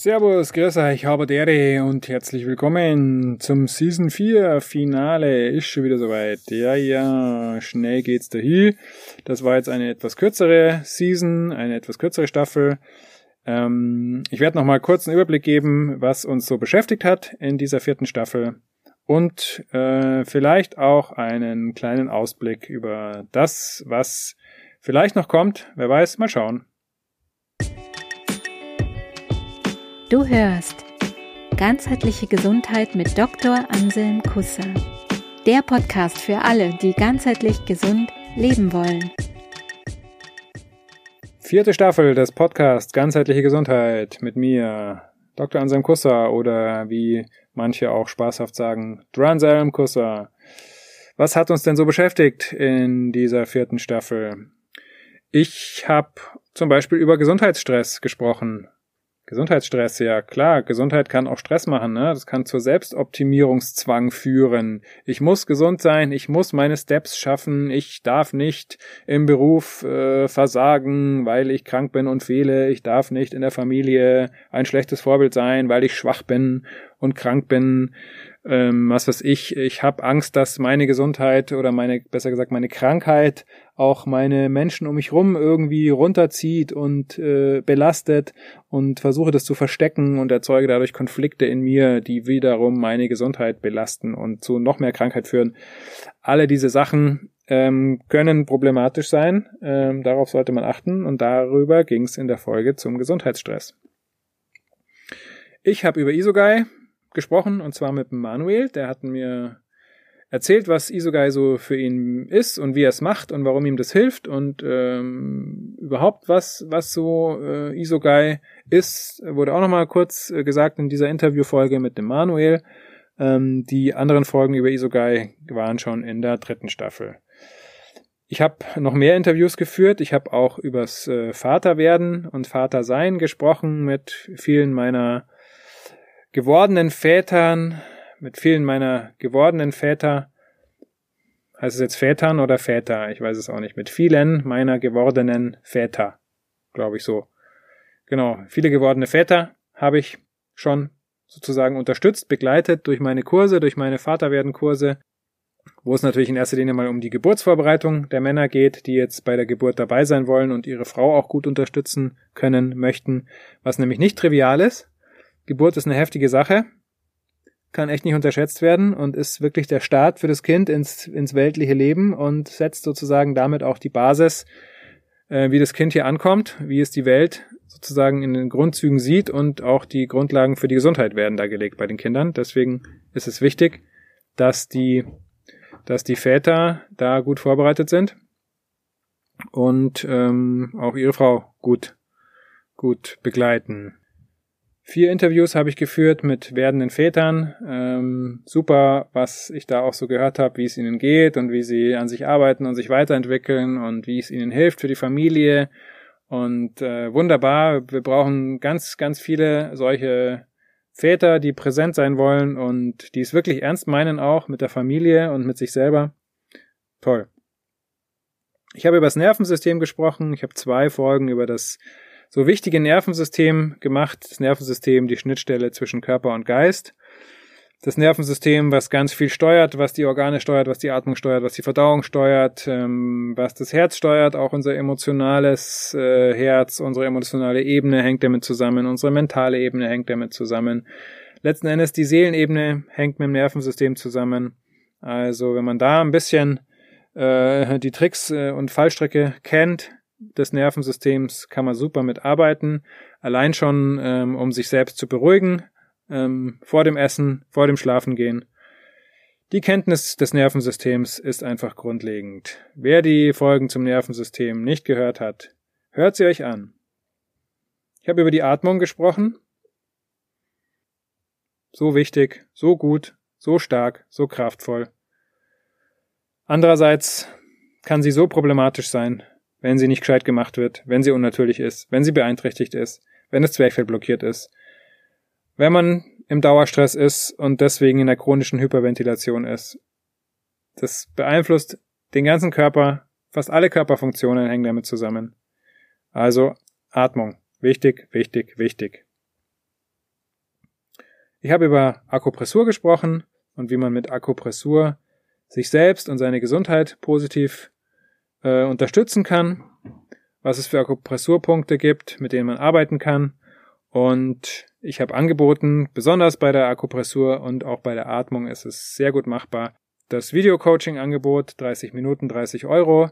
Servus, grüß euch, Haberdere und herzlich willkommen zum Season 4 Finale. Ist schon wieder soweit. Ja, ja, schnell geht's dahin. Das war jetzt eine etwas kürzere Season, eine etwas kürzere Staffel. Ähm, ich werde nochmal kurz einen Überblick geben, was uns so beschäftigt hat in dieser vierten Staffel und äh, vielleicht auch einen kleinen Ausblick über das, was vielleicht noch kommt. Wer weiß, mal schauen. Du hörst Ganzheitliche Gesundheit mit Dr. Anselm Kusser. Der Podcast für alle, die ganzheitlich gesund leben wollen. Vierte Staffel des Podcasts Ganzheitliche Gesundheit mit mir, Dr. Anselm Kusser oder wie manche auch spaßhaft sagen, Dranselm Kusser. Was hat uns denn so beschäftigt in dieser vierten Staffel? Ich habe zum Beispiel über Gesundheitsstress gesprochen, Gesundheitsstress, ja klar, Gesundheit kann auch Stress machen, ne? Das kann zur Selbstoptimierungszwang führen. Ich muss gesund sein, ich muss meine Steps schaffen, ich darf nicht im Beruf äh, versagen, weil ich krank bin und fehle, ich darf nicht in der Familie ein schlechtes Vorbild sein, weil ich schwach bin und krank bin ähm, was weiß ich, ich habe Angst, dass meine Gesundheit oder meine, besser gesagt, meine Krankheit auch meine Menschen um mich rum irgendwie runterzieht und äh, belastet und versuche das zu verstecken und erzeuge dadurch Konflikte in mir, die wiederum meine Gesundheit belasten und zu noch mehr Krankheit führen. Alle diese Sachen ähm, können problematisch sein, ähm, darauf sollte man achten und darüber ging es in der Folge zum Gesundheitsstress. Ich habe über Isogai gesprochen und zwar mit Manuel. Der hat mir erzählt, was Isogai so für ihn ist und wie er es macht und warum ihm das hilft und ähm, überhaupt was, was so äh, Isogai ist, wurde auch nochmal kurz äh, gesagt in dieser Interviewfolge mit dem Manuel. Ähm, die anderen Folgen über Isogai waren schon in der dritten Staffel. Ich habe noch mehr Interviews geführt. Ich habe auch übers äh, Vaterwerden und Vatersein gesprochen mit vielen meiner gewordenen Vätern, mit vielen meiner gewordenen Väter, heißt es jetzt Vätern oder Väter? Ich weiß es auch nicht. Mit vielen meiner gewordenen Väter, glaube ich so. Genau, viele gewordene Väter habe ich schon sozusagen unterstützt, begleitet durch meine Kurse, durch meine Vaterwerden-Kurse, wo es natürlich in erster Linie mal um die Geburtsvorbereitung der Männer geht, die jetzt bei der Geburt dabei sein wollen und ihre Frau auch gut unterstützen können, möchten, was nämlich nicht trivial ist, Geburt ist eine heftige Sache, kann echt nicht unterschätzt werden und ist wirklich der Start für das Kind ins, ins weltliche Leben und setzt sozusagen damit auch die Basis, äh, wie das Kind hier ankommt, wie es die Welt sozusagen in den Grundzügen sieht und auch die Grundlagen für die Gesundheit werden da gelegt bei den Kindern. Deswegen ist es wichtig, dass die, dass die Väter da gut vorbereitet sind und ähm, auch ihre Frau gut, gut begleiten. Vier Interviews habe ich geführt mit werdenden Vätern. Ähm, super, was ich da auch so gehört habe, wie es ihnen geht und wie sie an sich arbeiten und sich weiterentwickeln und wie es ihnen hilft für die Familie. Und äh, wunderbar, wir brauchen ganz, ganz viele solche Väter, die präsent sein wollen und die es wirklich ernst meinen auch mit der Familie und mit sich selber. Toll. Ich habe über das Nervensystem gesprochen. Ich habe zwei Folgen über das so wichtige Nervensystem gemacht. Das Nervensystem, die Schnittstelle zwischen Körper und Geist. Das Nervensystem, was ganz viel steuert, was die Organe steuert, was die Atmung steuert, was die Verdauung steuert, ähm, was das Herz steuert, auch unser emotionales äh, Herz, unsere emotionale Ebene hängt damit zusammen, unsere mentale Ebene hängt damit zusammen. Letzten Endes die Seelenebene hängt mit dem Nervensystem zusammen. Also wenn man da ein bisschen äh, die Tricks äh, und Fallstrecke kennt, des Nervensystems kann man super mitarbeiten. Allein schon, ähm, um sich selbst zu beruhigen, ähm, vor dem Essen, vor dem Schlafengehen. Die Kenntnis des Nervensystems ist einfach grundlegend. Wer die Folgen zum Nervensystem nicht gehört hat, hört sie euch an. Ich habe über die Atmung gesprochen. So wichtig, so gut, so stark, so kraftvoll. Andererseits kann sie so problematisch sein, wenn sie nicht gescheit gemacht wird, wenn sie unnatürlich ist, wenn sie beeinträchtigt ist, wenn das Zwerchfell blockiert ist, wenn man im Dauerstress ist und deswegen in der chronischen Hyperventilation ist. Das beeinflusst den ganzen Körper, fast alle Körperfunktionen hängen damit zusammen. Also Atmung. Wichtig, wichtig, wichtig. Ich habe über Akupressur gesprochen und wie man mit Akupressur sich selbst und seine Gesundheit positiv äh, unterstützen kann, was es für Akupressurpunkte gibt, mit denen man arbeiten kann. Und ich habe angeboten, besonders bei der Akupressur und auch bei der Atmung ist es sehr gut machbar. Das Video-Coaching-Angebot, 30 Minuten, 30 Euro.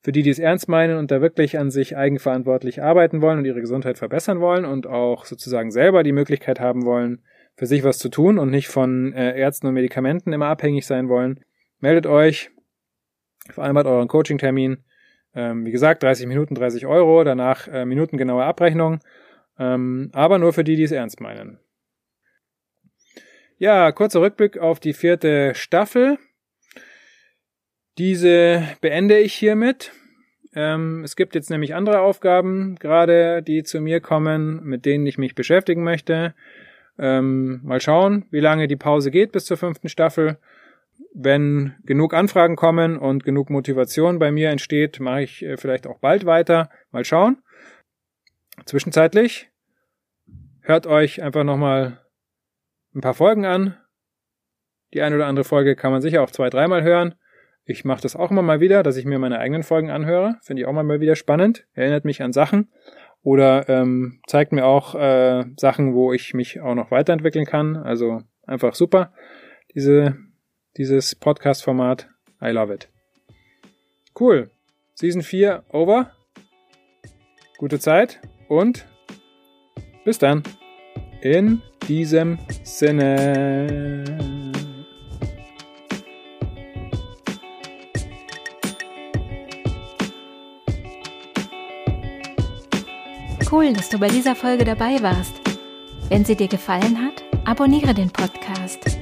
Für die, die es ernst meinen und da wirklich an sich eigenverantwortlich arbeiten wollen und ihre Gesundheit verbessern wollen und auch sozusagen selber die Möglichkeit haben wollen, für sich was zu tun und nicht von äh, Ärzten und Medikamenten immer abhängig sein wollen, meldet euch, vereinbart euren Coaching-Termin. Ähm, wie gesagt, 30 Minuten, 30 Euro, danach äh, minutengenaue Abrechnung, ähm, aber nur für die, die es ernst meinen. Ja, kurzer Rückblick auf die vierte Staffel. Diese beende ich hiermit. Ähm, es gibt jetzt nämlich andere Aufgaben, gerade die zu mir kommen, mit denen ich mich beschäftigen möchte. Ähm, mal schauen, wie lange die Pause geht bis zur fünften Staffel. Wenn genug Anfragen kommen und genug Motivation bei mir entsteht, mache ich äh, vielleicht auch bald weiter. Mal schauen. Zwischenzeitlich hört euch einfach nochmal ein paar Folgen an. Die eine oder andere Folge kann man sicher auch zwei, dreimal hören. Ich mache das auch immer mal wieder, dass ich mir meine eigenen Folgen anhöre. Finde ich auch mal wieder spannend. Erinnert mich an Sachen oder ähm, zeigt mir auch äh, Sachen, wo ich mich auch noch weiterentwickeln kann. Also einfach super, diese, dieses Podcast-Format. I love it. Cool. Season 4 over. Gute Zeit und bis dann. In diesem Sinne. Cool, dass du bei dieser Folge dabei warst. Wenn sie dir gefallen hat, abonniere den Podcast.